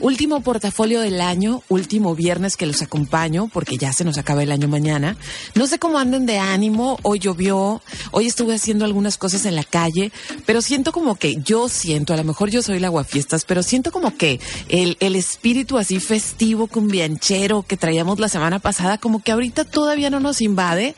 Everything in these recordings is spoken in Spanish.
Último portafolio del año, último viernes que los acompaño porque ya se nos acaba el año mañana. No sé cómo anden de ánimo, hoy llovió, hoy estuve haciendo algunas cosas en la calle, pero siento como que yo siento, a lo mejor yo soy la guafiestas, pero siento como que el, el espíritu así festivo, cumbianchero que traíamos la semana pasada, como que ahorita todavía no nos invade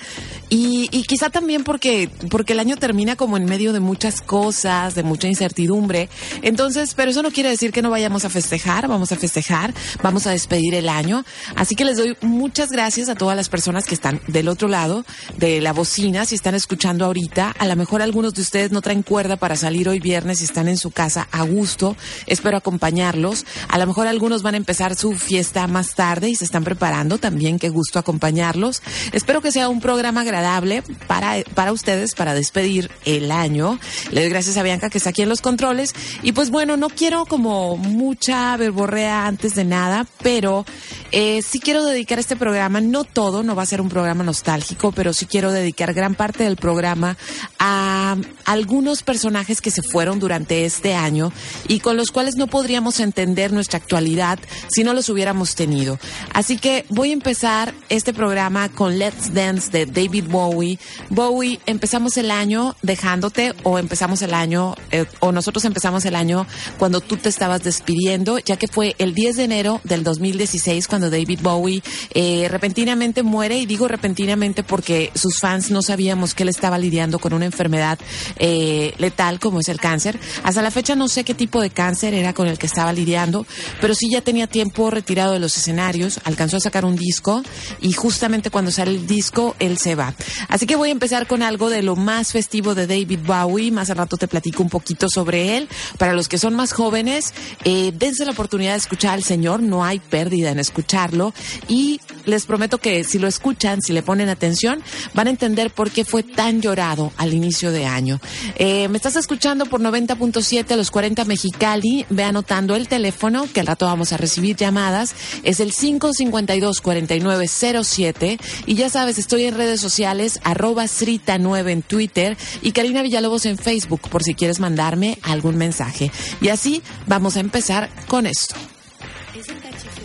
y, y quizá también porque, porque el año termina como en medio de muchas cosas, de mucha incertidumbre. Entonces, pero eso no quiere decir que no vayamos a festejar, vamos a festejar, vamos a despedir el año. Así que les doy muchas gracias a todas las personas que están del otro lado de la bocina, si están escuchando ahorita. A lo mejor algunos de ustedes no traen cuerda para salir hoy viernes y están en su casa a gusto. Espero acompañarlos. A lo mejor algunos van a empezar su fiesta más tarde y se están preparando también. Qué gusto acompañarlos. Espero que sea un programa agradable para, para ustedes, para despedir el año. Le doy gracias a Bianca que está aquí en los controles y pues bueno, no quiero como mucha verborrea antes de nada, pero eh, sí quiero dedicar este programa, no todo, no va a ser un programa nostálgico, pero sí quiero dedicar gran parte del programa a algunos personajes que se fueron durante este año y con los cuales no podríamos entender nuestra actualidad si no los hubiéramos tenido. Así que voy a empezar este programa con Let's Dance de David Bowie. Bowie, empezamos el año dejándote o empezamos el año, eh, o nosotros empezamos el año cuando tú te estabas despidiendo, ya que fue el 10 de enero del 2016 cuando David Bowie eh, repentinamente muere, y digo repentinamente porque sus fans no sabíamos que él estaba lidiando con una enfermedad eh, letal como es el cáncer. Hasta la fecha no sé qué tipo de cáncer era con el que estaba lidiando, pero sí ya tenía tiempo retirado de los escenarios, alcanzó a sacar un disco y justamente cuando sale el disco él se va. Así que voy a empezar con algo de lo más festivo de David Bowie, más al rato te platico un poquito sobre él. Para los que son más jóvenes, eh, dense la oportunidad de escuchar al Señor, no hay pérdida en escucharlo y les prometo que si lo escuchan, si le ponen atención, van a entender por qué fue tan llorado al inicio de año. Eh, me estás escuchando por 90.7 a los 40 Mexicali, ve anotando el teléfono que al rato vamos a recibir llamadas, es el 552-4907 y ya sabes, estoy en redes sociales, arroba Srita9 en Twitter y Karina Villalobos en Facebook por si quieres mandarme algún mensaje. Y así vamos a empezar con esto. Isn't that your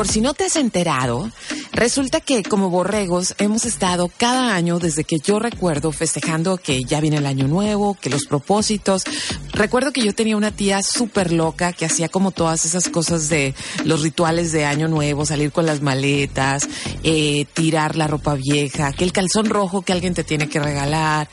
por si no te has enterado, resulta que como borregos hemos estado cada año desde que yo recuerdo festejando que ya viene el año nuevo, que los propósitos. Recuerdo que yo tenía una tía súper loca que hacía como todas esas cosas de los rituales de año nuevo, salir con las maletas, eh, tirar la ropa vieja, que el calzón rojo que alguien te tiene que regalar.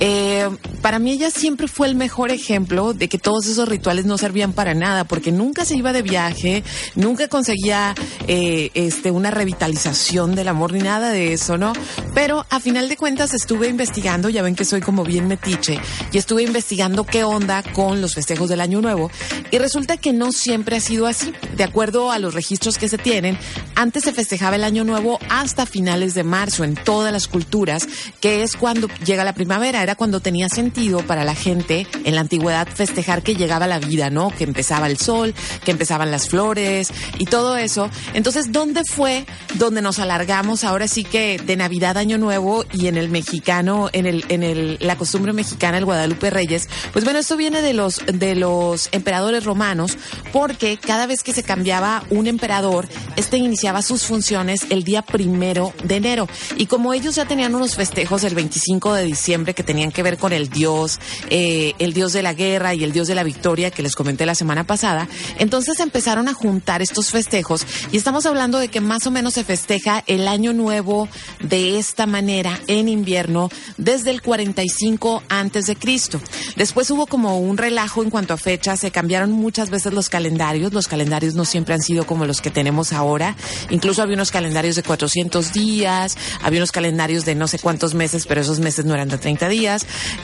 Eh, para mí ella siempre fue el mejor ejemplo de que todos esos rituales no servían para nada, porque nunca se iba de viaje, nunca conseguía eh, este, una revitalización del amor ni nada de eso, ¿no? Pero a final de cuentas estuve investigando, ya ven que soy como bien metiche, y estuve investigando qué onda con los festejos del Año Nuevo, y resulta que no siempre ha sido así. De acuerdo a los registros que se tienen, antes se festejaba el Año Nuevo hasta finales de marzo en todas las culturas, que es cuando llega la primavera, era cuando tenía sentido para la gente en la antigüedad festejar que llegaba la vida, ¿no? Que empezaba el sol, que empezaban las flores y todo eso. Entonces, ¿dónde fue donde nos alargamos ahora sí que de Navidad, Año Nuevo y en el mexicano, en el, en el, la costumbre mexicana, el Guadalupe Reyes? Pues bueno, esto viene de los, de los emperadores romanos, porque cada vez que se cambiaba un emperador, este iniciaba sus funciones el día primero de enero. Y como ellos ya tenían unos festejos el 25 de diciembre que tenían que ver con el dios, eh, el dios de la guerra y el dios de la victoria que les comenté la semana pasada, entonces empezaron a juntar estos festejos y estamos hablando de que más o menos se festeja el año nuevo de esta manera en invierno desde el 45 antes de Cristo. Después hubo como un relajo en cuanto a fechas, se cambiaron muchas veces los calendarios, los calendarios no siempre han sido como los que tenemos ahora, incluso había unos calendarios de 400 días, había unos calendarios de no sé cuántos meses, pero esos meses no eran de 30 días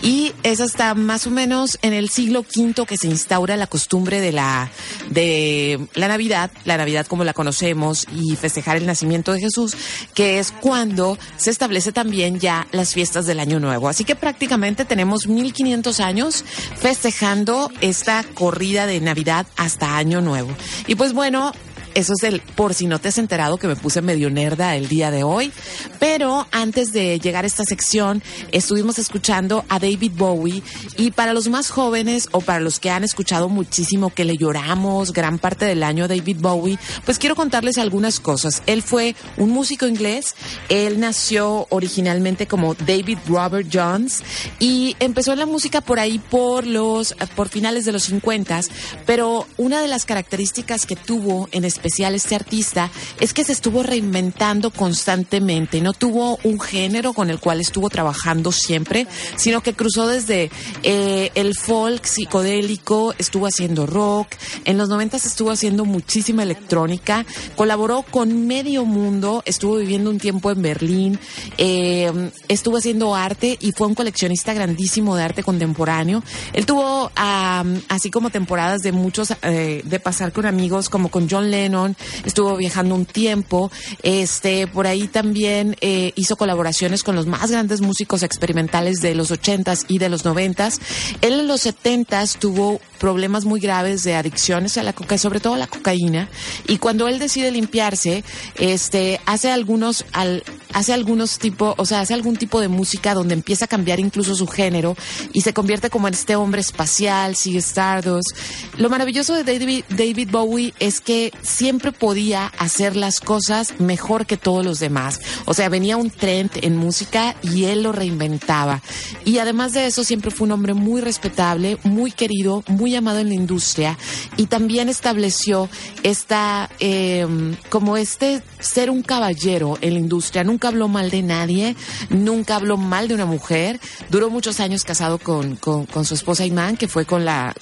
y es hasta más o menos en el siglo V que se instaura la costumbre de la de la Navidad, la Navidad como la conocemos y festejar el nacimiento de Jesús, que es cuando se establece también ya las fiestas del Año Nuevo. Así que prácticamente tenemos 1500 años festejando esta corrida de Navidad hasta Año Nuevo. Y pues bueno, eso es el por si no te has enterado que me puse medio nerda el día de hoy. Pero antes de llegar a esta sección, estuvimos escuchando a David Bowie y para los más jóvenes o para los que han escuchado muchísimo que le lloramos gran parte del año a David Bowie, pues quiero contarles algunas cosas. Él fue un músico inglés, él nació originalmente como David Robert Jones y empezó en la música por ahí por los por finales de los 50, pero una de las características que tuvo en especial especial este artista es que se estuvo reinventando constantemente. No tuvo un género con el cual estuvo trabajando siempre, sino que cruzó desde eh, el folk psicodélico, estuvo haciendo rock, en los noventas estuvo haciendo muchísima electrónica, colaboró con medio mundo, estuvo viviendo un tiempo en Berlín, eh, estuvo haciendo arte y fue un coleccionista grandísimo de arte contemporáneo. Él tuvo así como temporadas de muchos, eh, de pasar con amigos como con John Lennon, estuvo viajando un tiempo, este, por ahí también eh, hizo colaboraciones con los más grandes músicos experimentales de los ochentas y de los noventas. Él en los setentas tuvo problemas muy graves de adicciones a la coca, sobre todo a la cocaína, y cuando él decide limpiarse, este, hace algunos, al, hace algunos tipo, o sea, hace algún tipo de música donde empieza a cambiar incluso su género y se convierte como en este hombre espacial, sigue Stardust. Lo maravilloso de David, David Bowie es que siempre podía hacer las cosas mejor que todos los demás. O sea, venía un trend en música y él lo reinventaba. Y además de eso, siempre fue un hombre muy respetable, muy querido, muy amado en la industria y también estableció esta, eh, como este ser un caballero en la industria. Nunca habló mal de nadie, nunca habló mal de una mujer. Duró muchos años casado con, con, con su esposa Iman, que fue con la,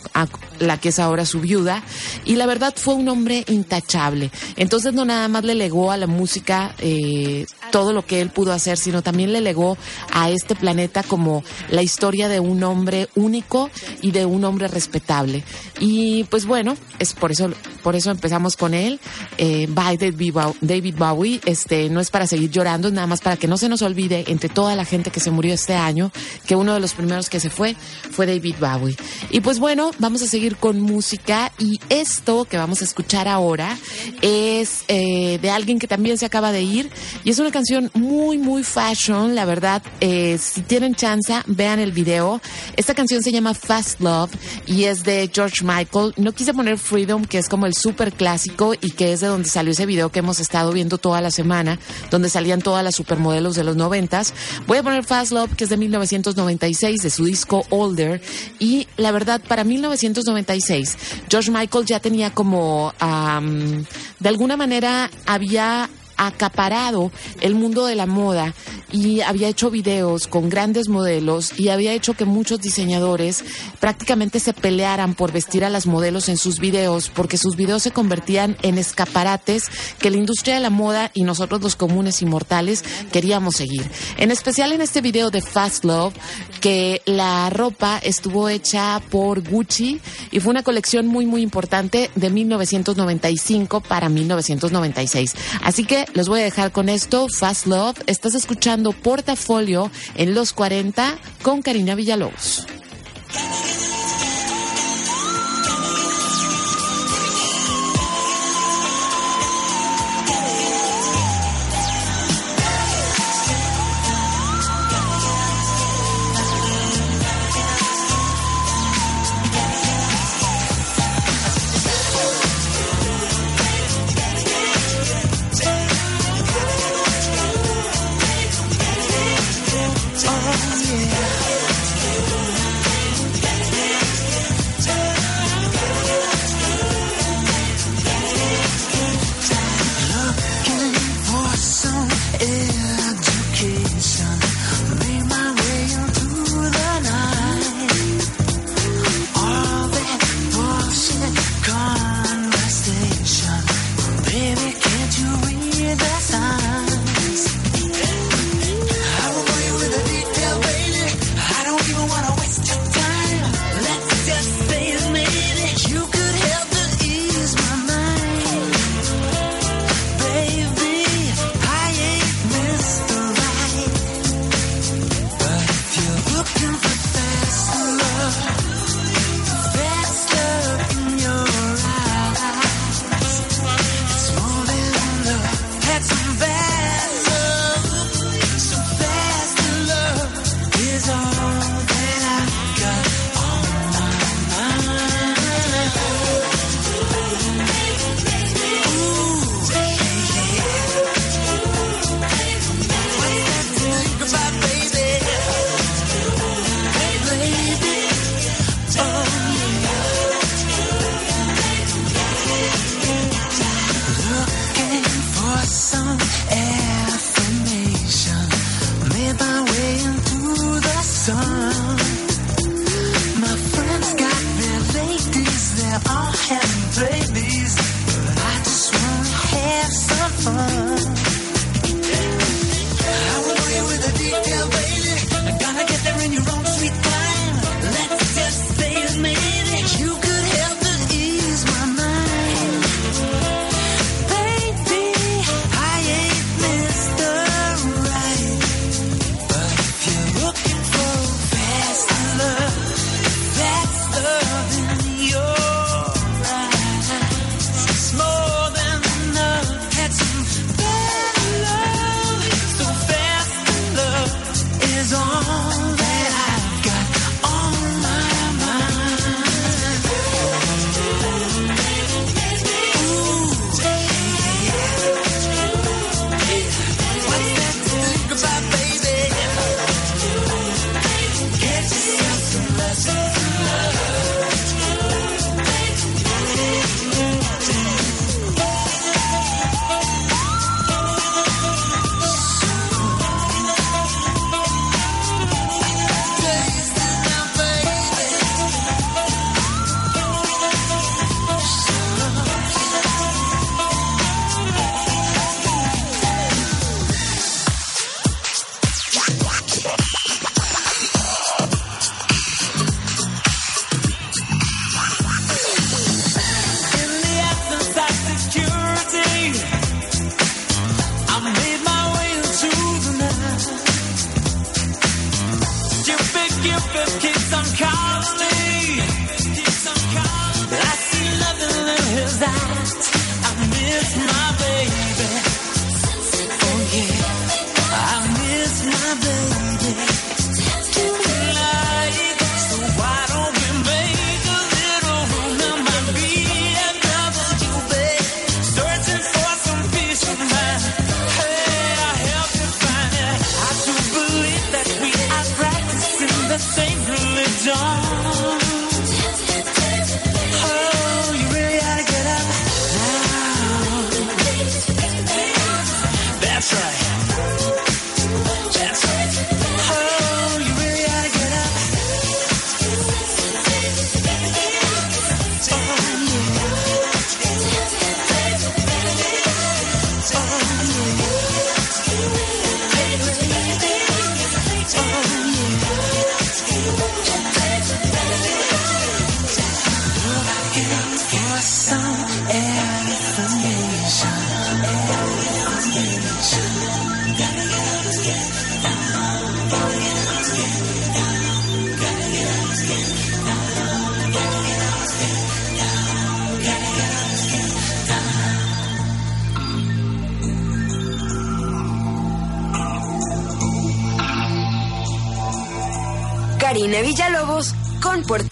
la que es ahora su viuda. Y la verdad fue un hombre intachable. Entonces no nada más le legó a la música eh, todo lo que él pudo hacer, sino también le legó a este planeta como la historia de un hombre único y de un hombre respetable. Y pues bueno, es por eso, por eso empezamos con él. Eh, David Bowie. Este, no es para seguir llorando, es nada más para que no se nos olvide entre toda la gente que se murió este año, que uno de los primeros que se fue fue David Bowie. Y pues bueno, vamos a seguir con música y esto que vamos a escuchar ahora es eh, de alguien que también se acaba de ir y es una canción muy, muy fashion, la verdad. Eh, si tienen chance, vean el video. Esta canción se llama Fast Love y es de George Michael. No quise poner Freedom, que es como el súper clásico y que es de donde salió ese video que hemos estado viendo toda la semana, donde salían todas las supermodelos de los noventas. Voy a poner Fast Love, que es de 1996, de su disco Older. Y la verdad, para 1996, George Michael ya tenía como, am, de alguna manera, había acaparado el mundo de la moda y había hecho videos con grandes modelos y había hecho que muchos diseñadores prácticamente se pelearan por vestir a las modelos en sus videos porque sus videos se convertían en escaparates que la industria de la moda y nosotros los comunes y mortales queríamos seguir. En especial en este video de Fast Love que la ropa estuvo hecha por Gucci y fue una colección muy muy importante de 1995 para 1996. Así que los voy a dejar con esto, Fast Love. Estás escuchando Portafolio en los 40 con Karina Villalobos.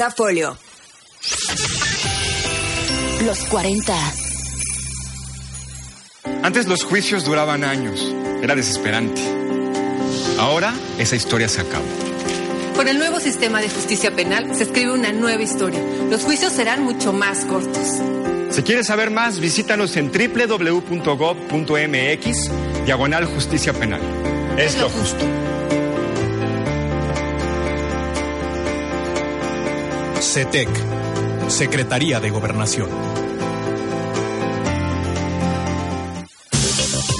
Portafolio. Los 40. Antes los juicios duraban años. Era desesperante. Ahora esa historia se acabó. Con el nuevo sistema de justicia penal se escribe una nueva historia. Los juicios serán mucho más cortos. Si quieres saber más, visítanos en www.gov.mx, diagonal justicia penal. Es lo justo. CETEC, Secretaría de Gobernación.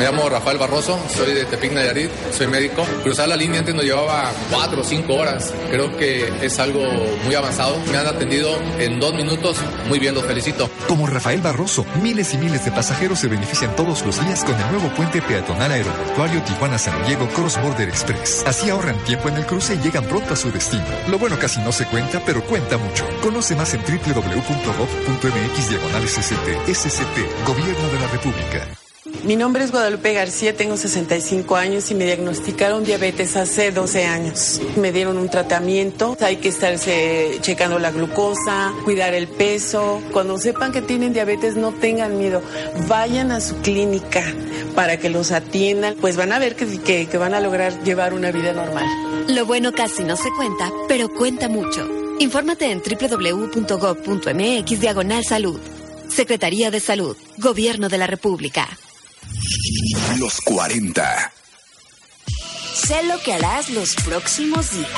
Me llamo Rafael Barroso, soy de Tepic Nayarit, soy médico. Cruzar la línea antes nos llevaba cuatro o cinco horas. Creo que es algo muy avanzado. Me han atendido en dos minutos. Muy bien, los felicito. Como Rafael Barroso, miles y miles de pasajeros se benefician todos los días con el nuevo puente peatonal aeroportuario Tijuana-San Diego Cross Border Express. Así ahorran tiempo en el cruce y llegan pronto a su destino. Lo bueno casi no se cuenta, pero cuenta mucho. Conoce más en www.gov.mx diagonal SCT. SCT, Gobierno de la República. Mi nombre es Guadalupe García, tengo 65 años y me diagnosticaron diabetes hace 12 años. Me dieron un tratamiento, hay que estarse checando la glucosa, cuidar el peso. Cuando sepan que tienen diabetes no tengan miedo, vayan a su clínica para que los atiendan, pues van a ver que, que, van a lograr llevar una vida normal. Lo bueno casi no se cuenta, pero cuenta mucho. Infórmate en www.gov.mx diagonal salud. Secretaría de Salud, Gobierno de la República. Los 40. Sé lo que harás los próximos días.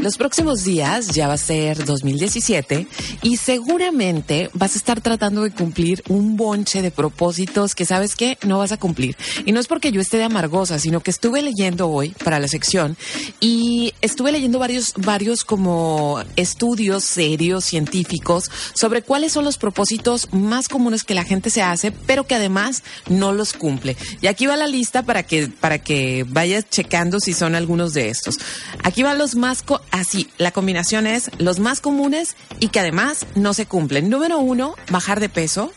Los próximos días ya va a ser 2017 y seguramente vas a estar tratando de cumplir un bonche de propósitos que sabes que no vas a cumplir. Y no es porque yo esté de amargosa, sino que estuve leyendo hoy para la sección y estuve leyendo varios, varios como estudios serios, científicos, sobre cuáles son los propósitos más comunes que la gente se hace, pero que además no los cumple. Y aquí va la lista para que, para que vayas checando si son algunos de estos. Aquí van los más, co- así, la combinación es los más comunes y que además no se cumplen. Número uno, bajar de peso.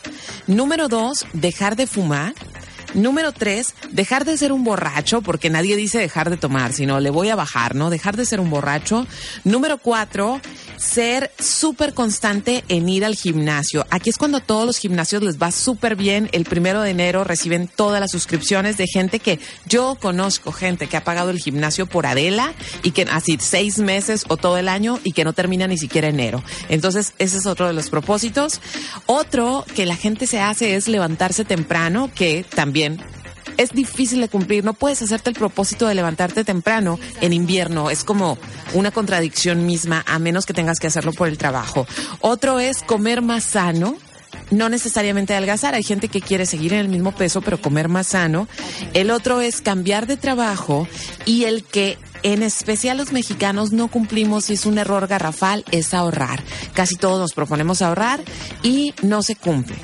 Número dos, dejar de fumar. Número tres, dejar de ser un borracho, porque nadie dice dejar de tomar, sino le voy a bajar, ¿no? Dejar de ser un borracho. Número cuatro, ser súper constante en ir al gimnasio. Aquí es cuando a todos los gimnasios les va súper bien. El primero de enero reciben todas las suscripciones de gente que yo conozco, gente que ha pagado el gimnasio por Adela y que así seis meses o todo el año y que no termina ni siquiera enero. Entonces, ese es otro de los propósitos. Otro que la gente se hace es levantarse temprano, que también es difícil de cumplir. No puedes hacerte el propósito de levantarte temprano en invierno. Es como una contradicción misma, a menos que tengas que hacerlo por el trabajo. Otro es comer más sano. No necesariamente adelgazar, hay gente que quiere seguir en el mismo peso pero comer más sano. El otro es cambiar de trabajo y el que en especial los mexicanos no cumplimos y es un error garrafal es ahorrar. Casi todos nos proponemos ahorrar y no se cumple.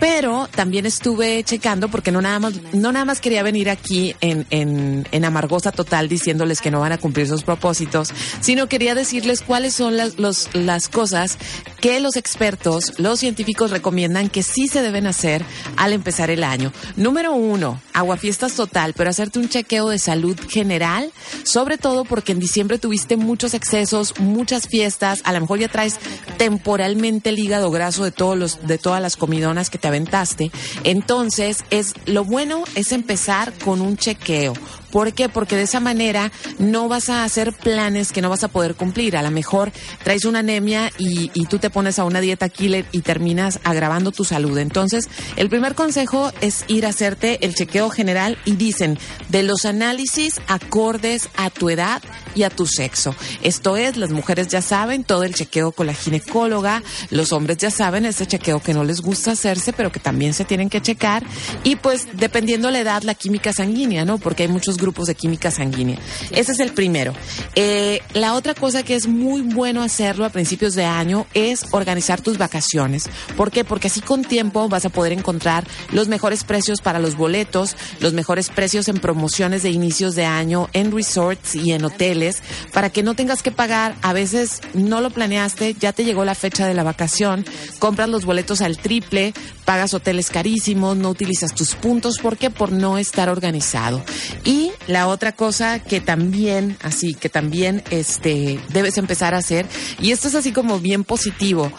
Pero también estuve checando porque no nada más, no nada más quería venir aquí en, en, en amargosa total diciéndoles que no van a cumplir sus propósitos, sino quería decirles cuáles son las, las cosas que los expertos, los científicos recomiendan que sí se deben hacer al empezar el año. Número uno, aguafiestas total, pero hacerte un chequeo de salud general, sobre todo porque en diciembre tuviste muchos excesos, muchas fiestas, a lo mejor ya traes temporalmente el hígado graso de todos los, de todas las comidonas que te aventaste. Entonces, es, lo bueno es empezar con un chequeo. ¿Por qué? Porque de esa manera no vas a hacer planes que no vas a poder cumplir. A lo mejor traes una anemia y, tú te pones a una dieta killer y terminas agravando tu salud. Entonces, el primer consejo es ir a hacerte el chequeo general y dicen de los análisis acordes a tu edad y a tu sexo. Esto es, las mujeres ya saben todo el chequeo con la ginecóloga, los hombres ya saben ese chequeo que no les gusta hacerse, pero que también se tienen que checar. Y pues, dependiendo la edad, la química sanguínea, ¿no? Porque hay muchos grupos de química sanguínea. Ese es el primero. Eh, la otra cosa que es muy bueno hacerlo a principios de año es organizar tus vacaciones. ¿Por qué? Porque así con tiempo vas a poder encontrar los mejores precios para los boletos, los mejores precios en promociones de inicios de año, en resorts y en hoteles, para que no tengas que pagar. A veces no lo planeaste, ya te llegó la fecha de la vacación, compras los boletos al triple, pagas hoteles carísimos, no utilizas tus puntos. ¿Por qué? Por no estar organizado. Y la otra cosa que también, así, que también este, debes empezar a hacer, y esto es así como bien positivo,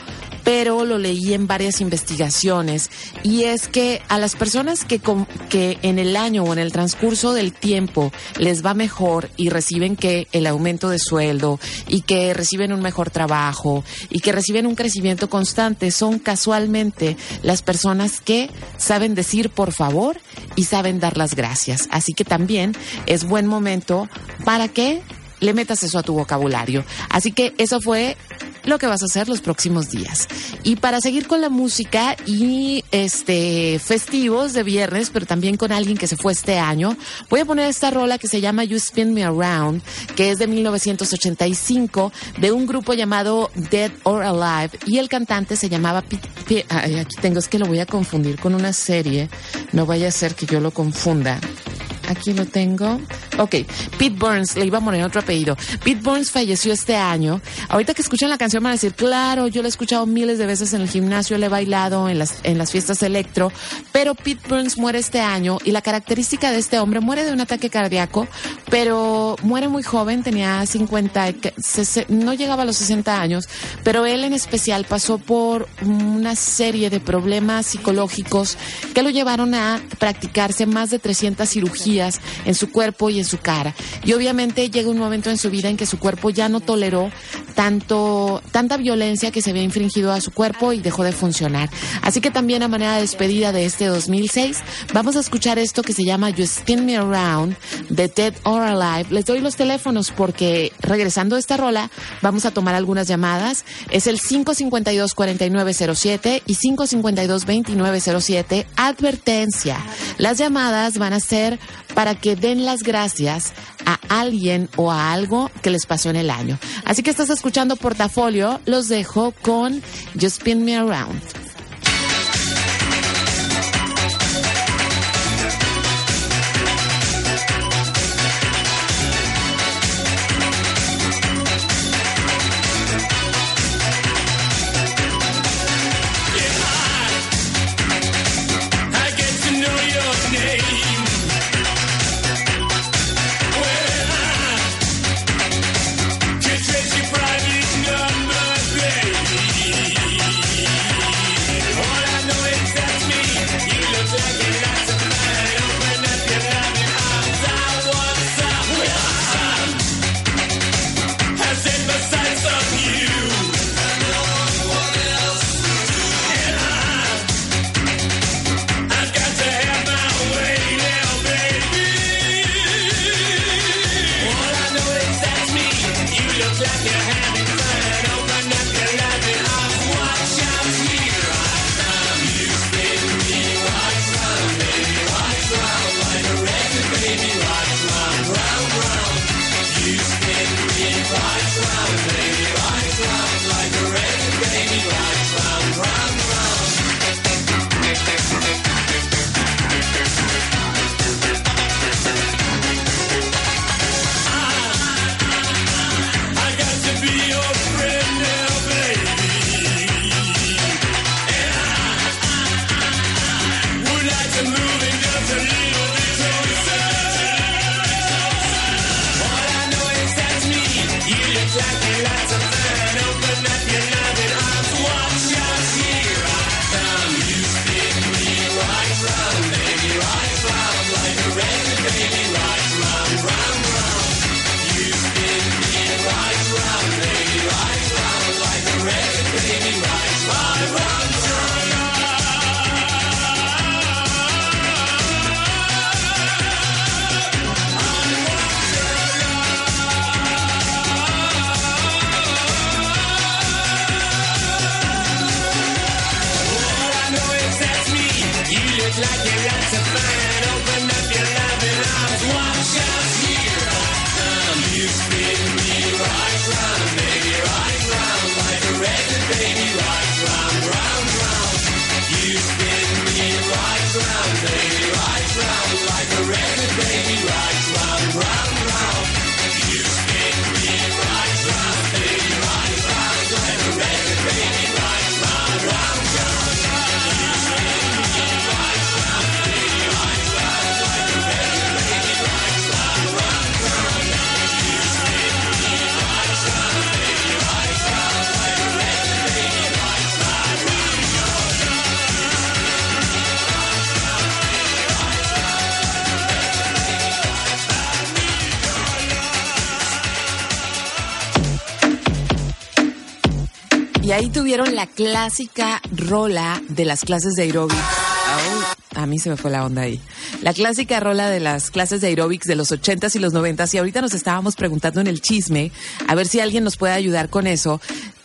pero lo leí en varias investigaciones y es que a las personas que, com- que en el año o en el transcurso del tiempo les va mejor y reciben que el aumento de sueldo y que reciben un mejor trabajo y que reciben un crecimiento constante son casualmente las personas que saben decir por favor y saben dar las gracias. Así que también es buen momento para que le metas eso a tu vocabulario. Así que eso fue lo que vas a hacer los próximos días. Y para seguir con la música y este festivos de viernes, pero también con alguien que se fue este año, voy a poner esta rola que se llama You Spin Me Around, que es de 1985 de un grupo llamado Dead or Alive y el cantante se llamaba Pete- Pe- ay, aquí tengo es que lo voy a confundir con una serie, no vaya a ser que yo lo confunda. Aquí lo tengo. Ok, Pete Burns, le iba a poner otro apellido. Pete Burns falleció este año. Ahorita que escuchan la canción van a decir, claro, yo la he escuchado miles de veces en el gimnasio, le he bailado en las, en las fiestas electro, pero Pete Burns muere este año y la característica de este hombre muere de un ataque cardíaco, pero muere muy joven, tenía 50, y que- sese- no llegaba a los 60 años, pero él en especial pasó por una serie de problemas psicológicos que lo llevaron a practicarse más de 300 cirugías en su cuerpo y en su cara. Y obviamente llega un momento en su vida en que su cuerpo ya no toleró tanto, tanta violencia que se había infringido a su cuerpo y dejó de funcionar. Así que también a manera de despedida de este 2006, vamos a escuchar esto que se llama You Spin Me Around de Dead or Alive. Les doy los teléfonos porque regresando a esta rola vamos a tomar algunas llamadas. Es el 552-4907 y 552-2907. Advertencia. Las llamadas van a ser para que den las gracias a alguien o a algo que les pasó en el año. Así que estás escuchando Portafolio. Los dejo con You Spin Me Around. Tuvieron la clásica rola de las clases de aeróbics. A mí se me fue la onda ahí. La clásica rola de las clases de aeróbics de los 80s y los 90s. Y ahorita nos estábamos preguntando en el chisme, a ver si alguien nos puede ayudar con eso.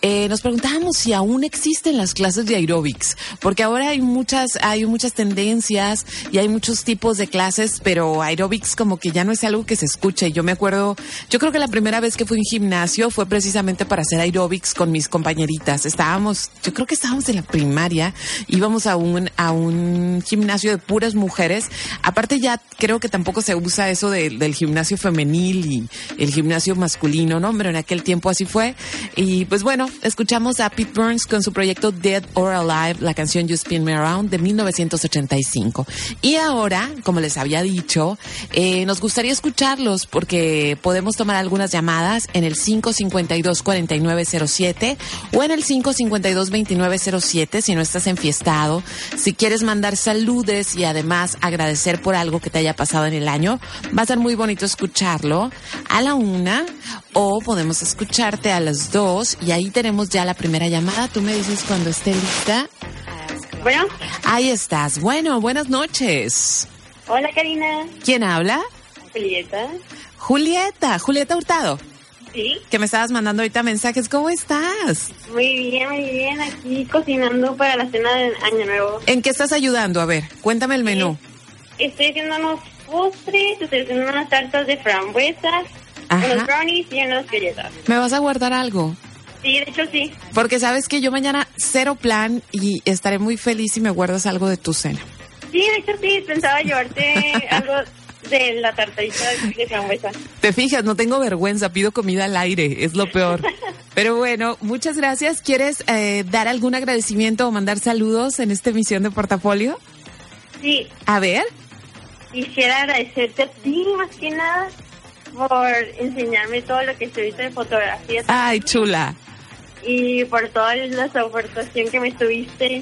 Eh, nos preguntábamos si aún existen las clases de aerobics, porque ahora hay muchas, hay muchas tendencias y hay muchos tipos de clases, pero aerobics como que ya no es algo que se escuche. Yo me acuerdo, yo creo que la primera vez que fui a un gimnasio fue precisamente para hacer aerobics con mis compañeritas. Estábamos, yo creo que estábamos en la primaria, íbamos a un, a un gimnasio de puras mujeres. Aparte ya creo que tampoco se usa eso de- del gimnasio femenil y el gimnasio masculino, ¿no? Pero en aquel tiempo así fue. Y pues bueno, escuchamos a Pete Burns con su proyecto Dead or Alive, la canción You Spin Me Around de 1985. Y ahora, como les había dicho, eh, nos gustaría escucharlos porque podemos tomar algunas llamadas en el 552-4907 o en el 552-2907 si no estás enfiestado. Si quieres mandar saludes y además agradecer por algo que te haya pasado en el año, va a ser muy bonito escucharlo a la una o podemos escucharte a las dos y ahí tenemos ya la primera llamada. Tú me dices cuando esté lista. Bueno. Ahí estás. Bueno, buenas noches. Hola, Karina. ¿Quién habla? Julieta. Julieta, Julieta Hurtado. Sí. Que me estabas mandando ahorita mensajes. ¿Cómo estás? Muy bien, muy bien. Aquí cocinando para la cena de Año Nuevo. ¿En qué estás ayudando? A ver, cuéntame el menú. Estoy haciendo unos postres, estoy haciendo unas tartas de frambuesas, Ajá. unos brownies y unas galletas. ¿Me vas a guardar algo? Sí, de hecho sí. Porque sabes que yo mañana cero plan y estaré muy feliz si me guardas algo de tu cena. Sí, de hecho sí. Pensaba llevarte algo de la tartadita de frambuesa. Te fijas, no tengo vergüenza, pido comida al aire, es lo peor. Pero bueno, muchas gracias. ¿Quieres eh, dar algún agradecimiento o mandar saludos en esta emisión de portafolio? Sí, A ver. quisiera agradecerte a ti más que nada por enseñarme todo lo que estuviste de fotografía Ay, chula. y por toda la soportación que me estuviste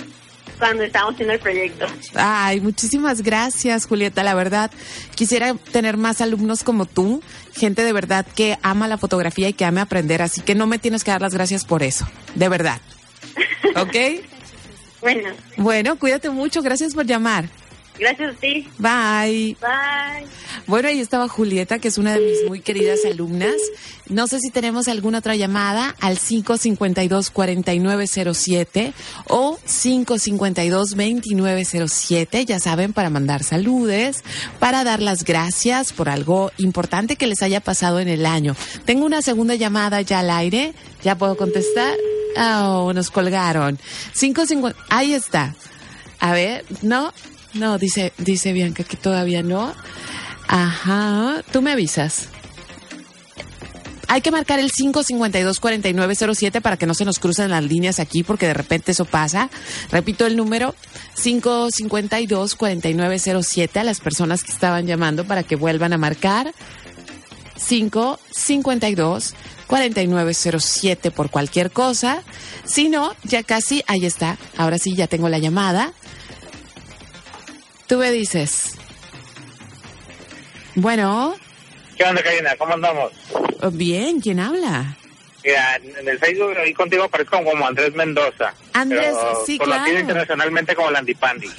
cuando estábamos haciendo el proyecto. Ay, muchísimas gracias, Julieta. La verdad, quisiera tener más alumnos como tú, gente de verdad que ama la fotografía y que ame aprender, así que no me tienes que dar las gracias por eso, de verdad. ¿Ok? Bueno, Bueno, cuídate mucho, gracias por llamar. Gracias a ti. Bye. Bye. Bueno, ahí estaba Julieta, que es una de mis muy queridas alumnas. No sé si tenemos alguna otra llamada al 552-4907 o 552-2907, ya saben, para mandar saludes, para dar las gracias por algo importante que les haya pasado en el año. Tengo una segunda llamada ya al aire, ¿ya puedo contestar? Oh, nos colgaron. 550, ahí está. A ver, no, no, dice, dice Bianca que todavía no. Ajá, tú me avisas. Hay que marcar el 552-4907 para que no se nos crucen las líneas aquí, porque de repente eso pasa. Repito el número, 552-4907 a las personas que estaban llamando para que vuelvan a marcar. 552-4907 por cualquier cosa. Si no, ya casi, ahí está. Ahora sí, ya tengo la llamada. Tú me dices. Bueno, ¿Qué onda, Karina? ¿Cómo andamos? bien, ¿quién habla? Mira, en el Facebook ahí contigo aparezco como Andrés Mendoza. Andrés, pero sí, conocido claro. internacionalmente como Landipandi.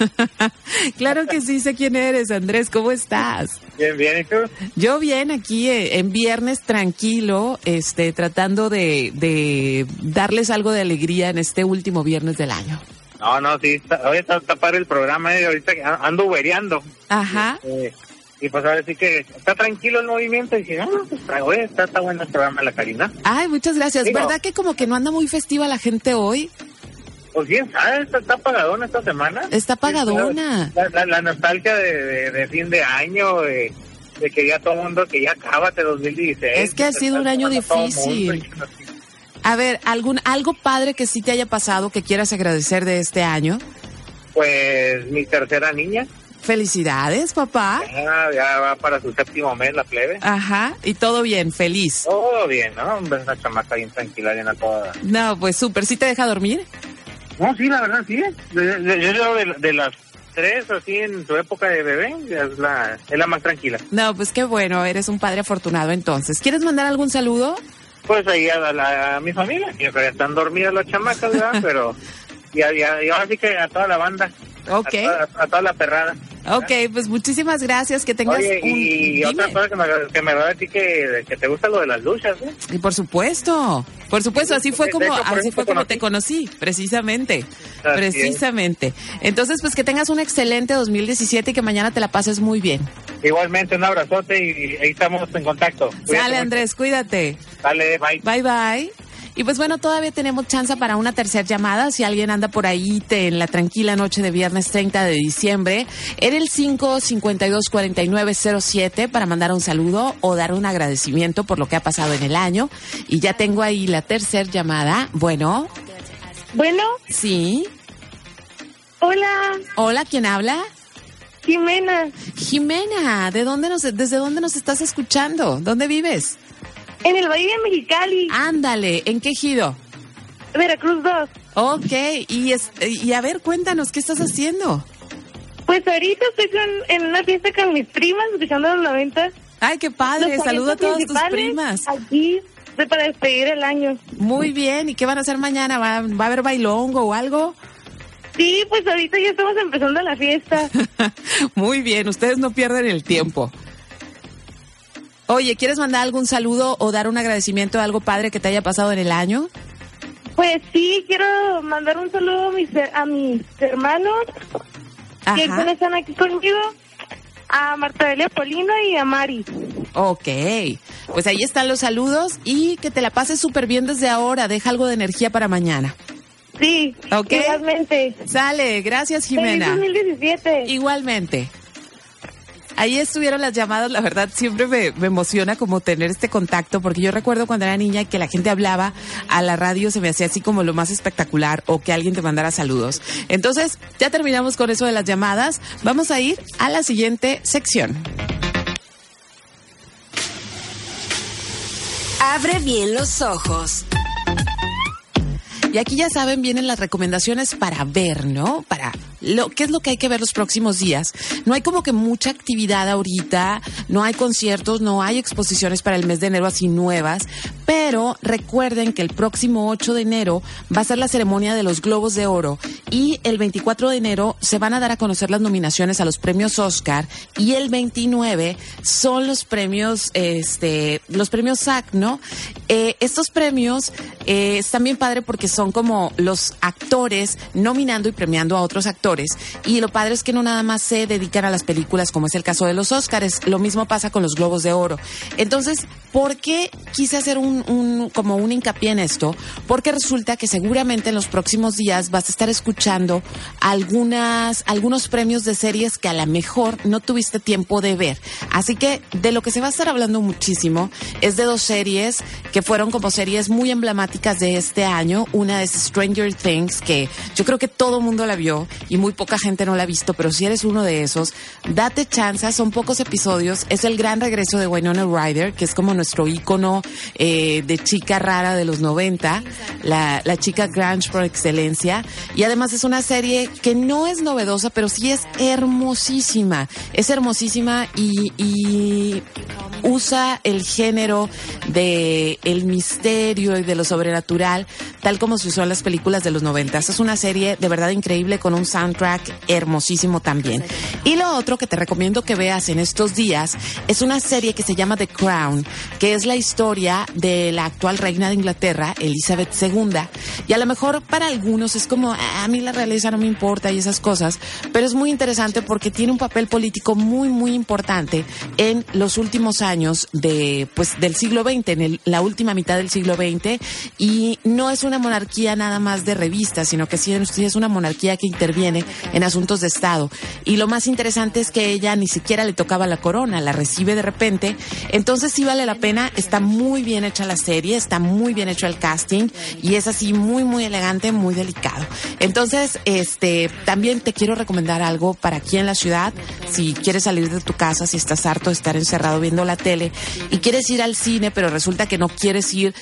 Claro que sí sé quién eres, Andrés, ¿cómo estás? bien, bien, ¿y tú? Yo bien, aquí eh, en viernes tranquilo, este, tratando de, de darles algo de alegría en este último viernes del año. No, no, sí, está, hoy está, está padre el programa, eh, ahorita ando ubereando. Ajá. Eh, y pues ahora sí que está tranquilo el movimiento y dije, ah, pues está, oye, está, está bueno el programa de la Karina. Ay, muchas gracias. Digo- ¿Verdad que como que no anda muy festiva la gente hoy? Pues bien, ¿sabes? Está, está apagadona esta semana. Está apagadona. La, la- la nostalgia de, de- de fin de año, de, de que ya todo el mundo, que ya cábate 2016. Es que ha sido un año mundo difícil. y que no- A ver, algún algo padre que sí te haya pasado que quieras agradecer de este año. Pues mi tercera niña, Felicidades, papá. ya, ya va para su séptimo mes la plebe. Ajá, y todo bien, feliz. Todo bien, ¿no? Hombre, una chamaca bien tranquila, bien a toda. No, pues súper, ¿sí te deja dormir? No, sí, la verdad, sí. De- de- Yo yo de, de las tres, así en su época de bebé, es la, es la más tranquila. No, pues qué bueno, eres un padre afortunado entonces. ¿Quieres mandar algún saludo? Pues ahí a, la- a mi familia, que están dormidas las chamacas, ¿verdad? Pero ya, ya, y ahora sí que a toda la banda. Ok. A toda, a toda la perrada. Ok, pues muchísimas gracias. Que tengas Oye, un. y Dime. otra cosa que me, que me va a decir que, que te gusta lo de las luchas, ¿eh? Y por supuesto, por supuesto, así fue como, hecho, así fue te como te conocí, precisamente, Así precisamente. Entonces, pues que tengas un excelente 2017 y que mañana te la pases muy bien. Igualmente, un abrazote y ahí estamos en contacto. Cuídate Sale mucho. Andrés, cuídate. Dale, bye. Bye bye. Y pues bueno, todavía tenemos chance para una tercera llamada. Si alguien anda por ahí te- en la tranquila noche de viernes 30 de diciembre, en el 552-4907 para mandar un saludo o dar un agradecimiento por lo que ha pasado en el año. Y ya tengo ahí la tercera llamada. Bueno. Bueno. Sí. Hola. Hola, ¿quién habla? Jimena. Jimena, ¿de dónde nos, ¿desde dónde nos estás escuchando? ¿Dónde vives? En el Valle de Mexicali. Ándale, ¿en qué ejido? Veracruz 2. Ok, y, es- y a ver, cuéntanos, ¿qué estás haciendo? Pues ahorita estoy con- en una fiesta con mis primas, escuchando los 90. Ay, qué padre, saludo a todas tus primas. Aquí, de- para despedir el año. Muy bien, ¿y qué van a hacer mañana? ¿Va, va a haber bailongo o algo? Sí, pues ahorita ya estamos empezando la fiesta. Muy bien, ustedes no pierden el tiempo. Oye, ¿quieres mandar algún saludo o dar un agradecimiento a algo padre que te haya pasado en el año? Pues sí, quiero mandar un saludo a mis, a mis hermanos que Ajá. están aquí conmigo, a Marta Delia Polino y a Mari. Ok, pues ahí están los saludos y que te la pases súper bien desde ahora. Deja algo de energía para mañana. Sí, Ok. igualmente. Sale, gracias Jimena. Feliz 2017. Igualmente. Ahí estuvieron las llamadas, la verdad siempre me, me emociona como tener este contacto, porque yo recuerdo cuando era niña que la gente hablaba a la radio, se me hacía así como lo más espectacular o que alguien te mandara saludos. Entonces, ya terminamos con eso de las llamadas, vamos a ir a la siguiente sección. Abre bien los ojos. Y aquí ya saben, vienen las recomendaciones para ver, ¿no? Para qué es lo que hay que ver los próximos días. No hay como que mucha actividad ahorita, no hay conciertos, no hay exposiciones para el mes de enero así nuevas, pero recuerden que el próximo 8 de enero va a ser la ceremonia de los Globos de Oro y el 24 de enero se van a dar a conocer las nominaciones a los premios Oscar y el 29 son los premios, este, los premios SAC, ¿no? Eh, estos premios eh, están bien padre porque son como los actores nominando y premiando a otros actores. Y lo padre es que no nada más se dedican a las películas, como es el caso de los Oscars. Lo mismo pasa con los Globos de Oro. Entonces, ¿por qué quise hacer un, un- como un hincapié en esto? Porque resulta que seguramente en los próximos días vas a estar escuchando algunas, algunos premios de series que a lo mejor no tuviste tiempo de ver. Así que de lo que se va a estar hablando muchísimo es de dos series que fueron como series muy emblemáticas de este año. Una es Stranger Things, que yo creo que todo mundo la vio y muy poca gente no la ha visto, pero si eres uno de esos, date chance, son pocos episodios. Es el gran regreso de Winona Ryder, que es como nuestro ícono eh, de chica rara de los 90, la, la chica grunge por excelencia. Y además es una serie que no es novedosa, pero sí es hermosísima. Es hermosísima y, usa el género de el misterio y de lo sobrenatural, tal como se usó en las películas de los 90. Es una serie de verdad increíble con un soundtrack hermosísimo también. Y lo otro que te recomiendo que veas en estos días es una serie que se llama The Crown, que es la historia de la actual reina de Inglaterra, Elizabeth II. Y a lo mejor para algunos es como, "Ah, a mí la realeza no me importa y esas cosas, pero es muy interesante porque tiene un papel político muy, muy importante en los últimos años de, pues, del siglo XX, en el- la última mitad del siglo XX. Y no es una monarquía nada más de revistas, sino que sí es una monarquía que interviene en asuntos de Estado. Y lo más interesante es que ella ni siquiera le tocaba la corona, la recibe de repente. Entonces sí vale la pena, está muy bien hecha la serie, está muy bien hecho el casting y es así muy, muy elegante, muy delicado. Entonces, este, también te quiero recomendar algo para aquí en la ciudad, si quieres salir de tu casa, si estás harto de estar encerrado viendo la tele y quieres ir al cine, pero resulta que no quieres ir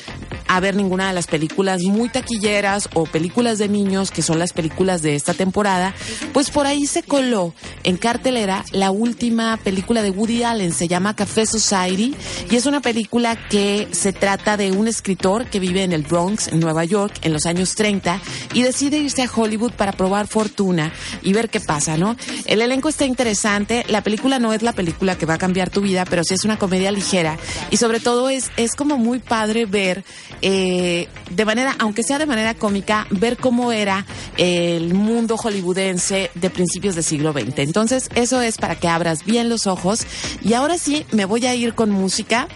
a ver ninguna de las películas muy taquilleras o películas de niños, que son las películas de esta temporada, pues por ahí se coló en cartelera la última película de Woody Allen, se llama Café Society, y es una película que se trata de un escritor que vive en el Bronx, en Nueva York, en los años 30, y decide irse a Hollywood para probar fortuna y ver qué pasa, ¿no? El elenco está interesante, la película no es la película que va a cambiar tu vida, pero sí es una comedia ligera, y sobre todo es, es como muy padre ver, eh, de manera, aunque sea de manera cómica, ver cómo era el mundo de principios del siglo XX. Entonces, eso es para que abras bien los ojos. Y ahora sí, me voy a ir con música.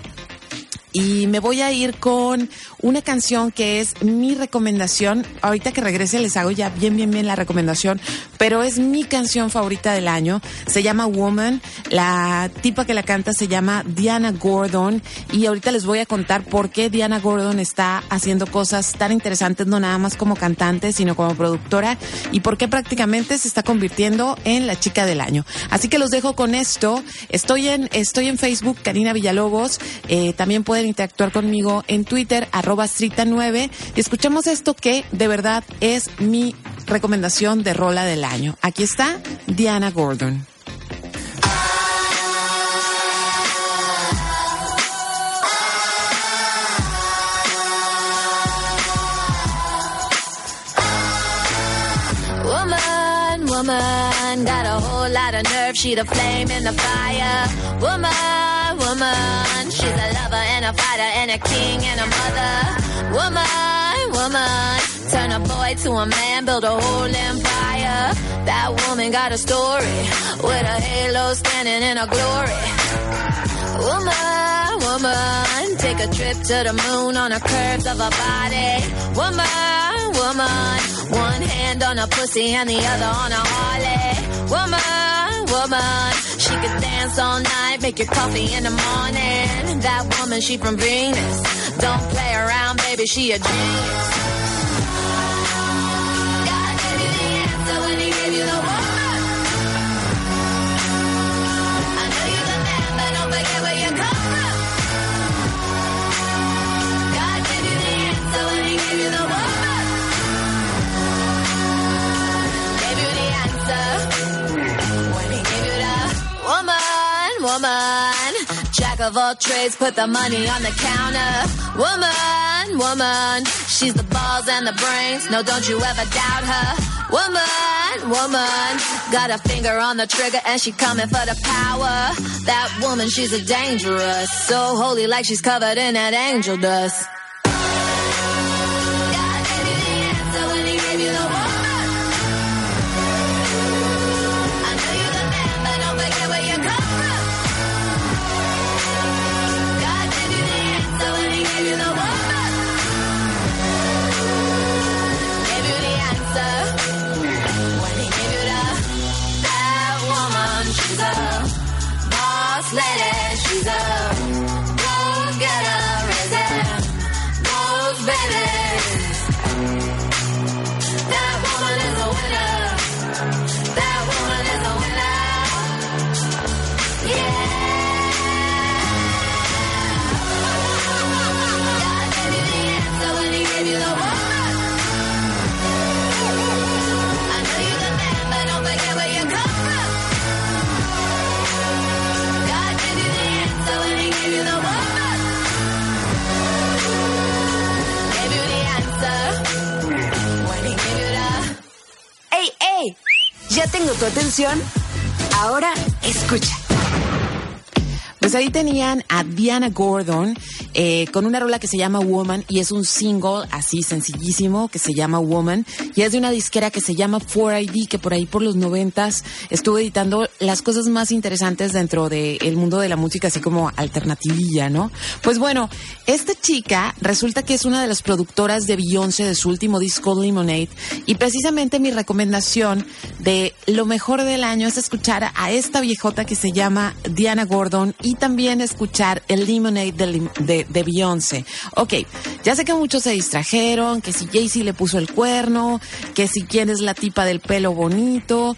Y me voy a ir con una canción que es mi recomendación. Ahorita que regrese les hago ya bien, bien, bien la recomendación, pero es mi canción favorita del año. Se llama Woman. La tipa que la canta se llama Diana Gordon. Y ahorita les voy a contar por qué Diana Gordon está haciendo cosas tan interesantes, no nada más como cantante, sino como productora, y por qué prácticamente se está convirtiendo en la chica del año. Así que los dejo con esto. Estoy en, estoy en Facebook, Karina Villalobos. Eh, también pueden interactuar conmigo en Twitter, arroba Strita9. Y escuchemos esto que de verdad es mi recomendación de rola del año. Aquí está Diana Gordon. Woman, got a whole lot of nerve. She the flame in the fire. Woman, woman, she's a lover and a fighter and a king and a mother. Woman, woman, turn a boy to a man, build a whole empire. That woman got a story with a halo standing in her glory. Woman, woman, take a trip to the moon on the curves of her body. Woman, woman, one hand on her pussy and the other on her Harley. Woman, woman, she could dance all night, make your coffee in the morning. That woman, she from Venus. Don't play around, baby, she a genius. Woman. Jack of all trades, put the money on the counter. Woman, woman, she's the balls and the brains. No, don't you ever doubt her. Woman, woman, got a finger on the trigger and she coming for the power. That woman, she's a dangerous, so holy like she's covered in that angel dust. God gave the answer when he gave you the. Ahora escucha. Pues ahí tenían a Diana Gordon eh, con una rola que se llama Woman y es un single así sencillísimo que se llama Woman y es de una disquera que se llama 4ID que por ahí por los noventas estuvo editando las cosas más interesantes dentro del mundo de la música así como alternativilla, ¿no? Pues bueno, esta chica resulta que es una de las productoras de Beyoncé de su último disco Lemonade y precisamente mi recomendación de lo mejor del año es escuchar a esta viejota que se llama Diana Gordon y también escuchar el Lemonade de, de, de Beyoncé. Ok, ya sé que muchos se distrajeron, que si Jay-Z le puso el cuerno, que si quién es la tipa del pelo bonito.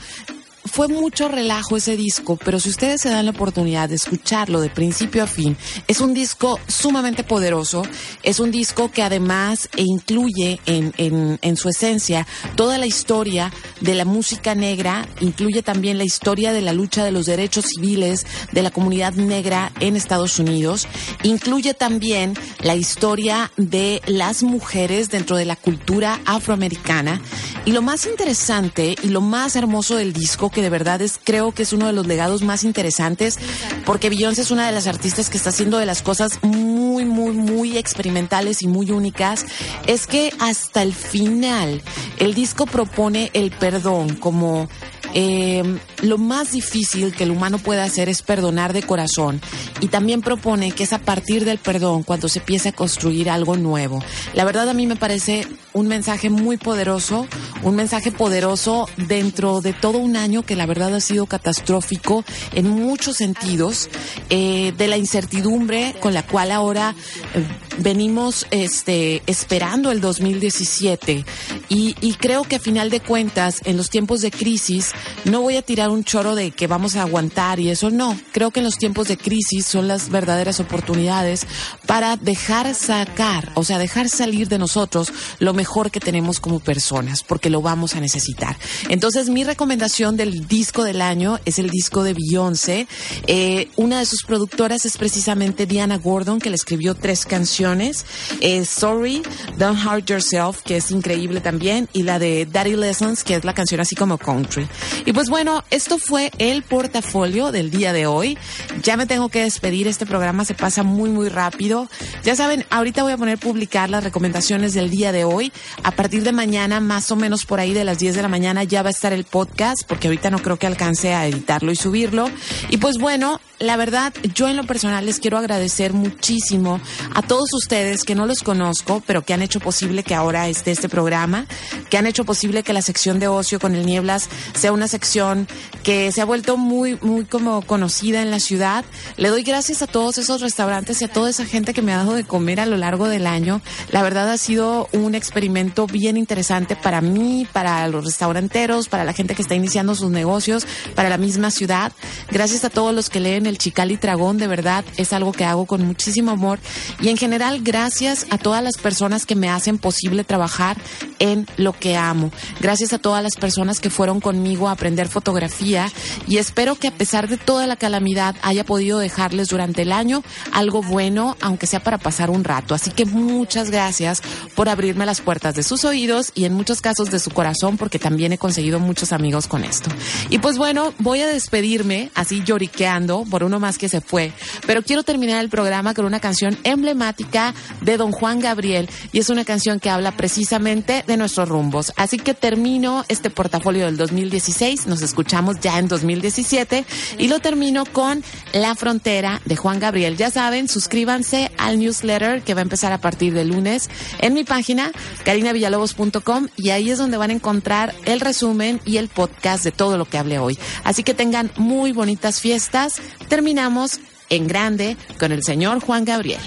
Fue mucho relajo ese disco, pero si ustedes se dan la oportunidad de escucharlo de principio a fin, es un disco sumamente poderoso, es un disco que además incluye en, en, en su esencia toda la historia de la música negra, incluye también la historia de la lucha de los derechos civiles de la comunidad negra en Estados Unidos, incluye también la historia de las mujeres dentro de la cultura afroamericana y lo más interesante y lo más hermoso del disco, que de verdad es, creo que es uno de los legados más interesantes, porque Beyoncé es una de las artistas que está haciendo de las cosas muy, muy, muy experimentales y muy únicas, es que hasta el final el disco propone el perdón como eh, lo más difícil que el humano puede hacer es perdonar de corazón y también propone que es a partir del perdón cuando se empieza a construir algo nuevo. La verdad a mí me parece un mensaje muy poderoso, un mensaje poderoso dentro de todo un año que la verdad ha sido catastrófico en muchos sentidos, eh, de la incertidumbre con la cual ahora eh, venimos este, esperando el 2017 y, y creo que a final de cuentas en los tiempos de crisis no voy a tirar un choro de que vamos a aguantar y eso no. Creo que en los tiempos de crisis son las verdaderas oportunidades para dejar sacar, o sea, dejar salir de nosotros lo mejor que tenemos como personas, porque lo vamos a necesitar. Entonces, mi recomendación del disco del año es el disco de Beyoncé. Eh, una de sus productoras es precisamente Diana Gordon, que le escribió tres canciones. Eh, Sorry, Don't Hurt Yourself, que es increíble también, y la de Daddy Lessons, que es la canción así como country. Y pues bueno, esto fue el portafolio del día de hoy. Ya me tengo que despedir, este programa se pasa muy muy rápido. Ya saben, ahorita voy a poner publicar las recomendaciones del día de hoy. A partir de mañana, más o menos por ahí de las 10 de la mañana, ya va a estar el podcast, porque ahorita no creo que alcance a editarlo y subirlo. Y pues bueno, la verdad, yo en lo personal les quiero agradecer muchísimo a todos ustedes que no los conozco, pero que han hecho posible que ahora esté este programa, que han hecho posible que la sección de ocio con el Nieblas sea una sección que se ha vuelto muy, muy como conocida en la ciudad. Le doy gracias a todos esos restaurantes y a toda esa gente que me ha dado de comer a lo largo del año. La verdad ha sido un experimento bien interesante para mí, para los restauranteros, para la gente que está iniciando sus negocios, para la misma ciudad. Gracias a todos los que leen el Chical y Tragón, de verdad es algo que hago con muchísimo amor. Y en general, gracias a todas las personas que me hacen posible trabajar en lo que amo. Gracias a todas las personas que fueron conmigo a aprender fotografía y espero que a pesar de toda la calamidad haya podido dejarles durante el año algo bueno, aunque sea para pasar un rato. Así que muchas gracias por abrirme las puertas de sus oídos y en muchos casos de su corazón, porque también he conseguido muchos amigos con esto. Y pues bueno, voy a despedirme así lloriqueando por uno más que se fue, pero quiero terminar el programa con una canción emblemática de don Juan Gabriel y es una canción que habla precisamente de nuestros rumbos. Así que termino este portafolio del 2016, nos escuchamos ya en 2017 y lo termino con La Frontera de Juan Gabriel. Ya saben, suscríbanse al newsletter que va a empezar a partir de lunes en mi página carinavillalobos.com y ahí es donde van a encontrar el resumen y el podcast de todo lo que hablé hoy. Así que tengan muy bonitas fiestas. Terminamos en grande con el señor Juan Gabriel.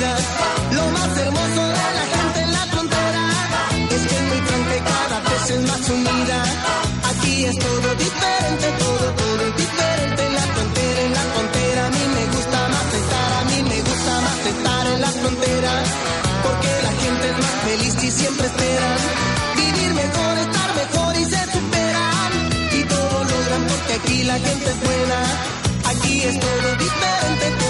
Lo más hermoso de la gente en la frontera es que es muy franca y cada vez es más unida. Aquí es todo diferente, todo, todo es diferente. En la frontera, en la frontera, a mí me gusta más estar, a mí me gusta más estar en la frontera. Porque la gente es más feliz y siempre esperan vivir mejor, estar mejor y se superan. Y todo logran porque aquí la gente es buena. Aquí es todo diferente.